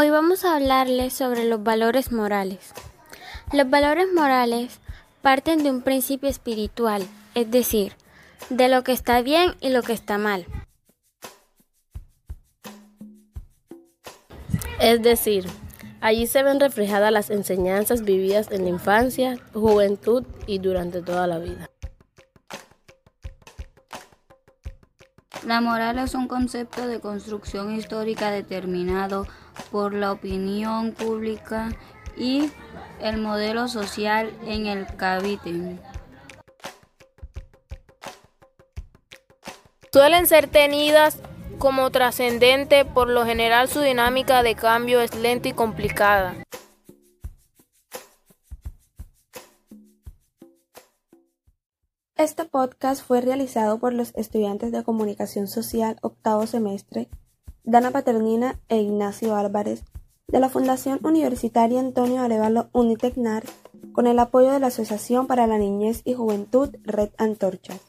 Hoy vamos a hablarles sobre los valores morales. Los valores morales parten de un principio espiritual, es decir, de lo que está bien y lo que está mal. Es decir, allí se ven reflejadas las enseñanzas vividas en la infancia, juventud y durante toda la vida. La moral es un concepto de construcción histórica determinado por la opinión pública y el modelo social en el que habiten. Suelen ser tenidas como trascendente, por lo general su dinámica de cambio es lenta y complicada. Este podcast fue realizado por los estudiantes de Comunicación Social octavo semestre Dana Paternina e Ignacio Álvarez, de la Fundación Universitaria Antonio Arevalo Unitecnar, con el apoyo de la Asociación para la Niñez y Juventud Red Antorchas.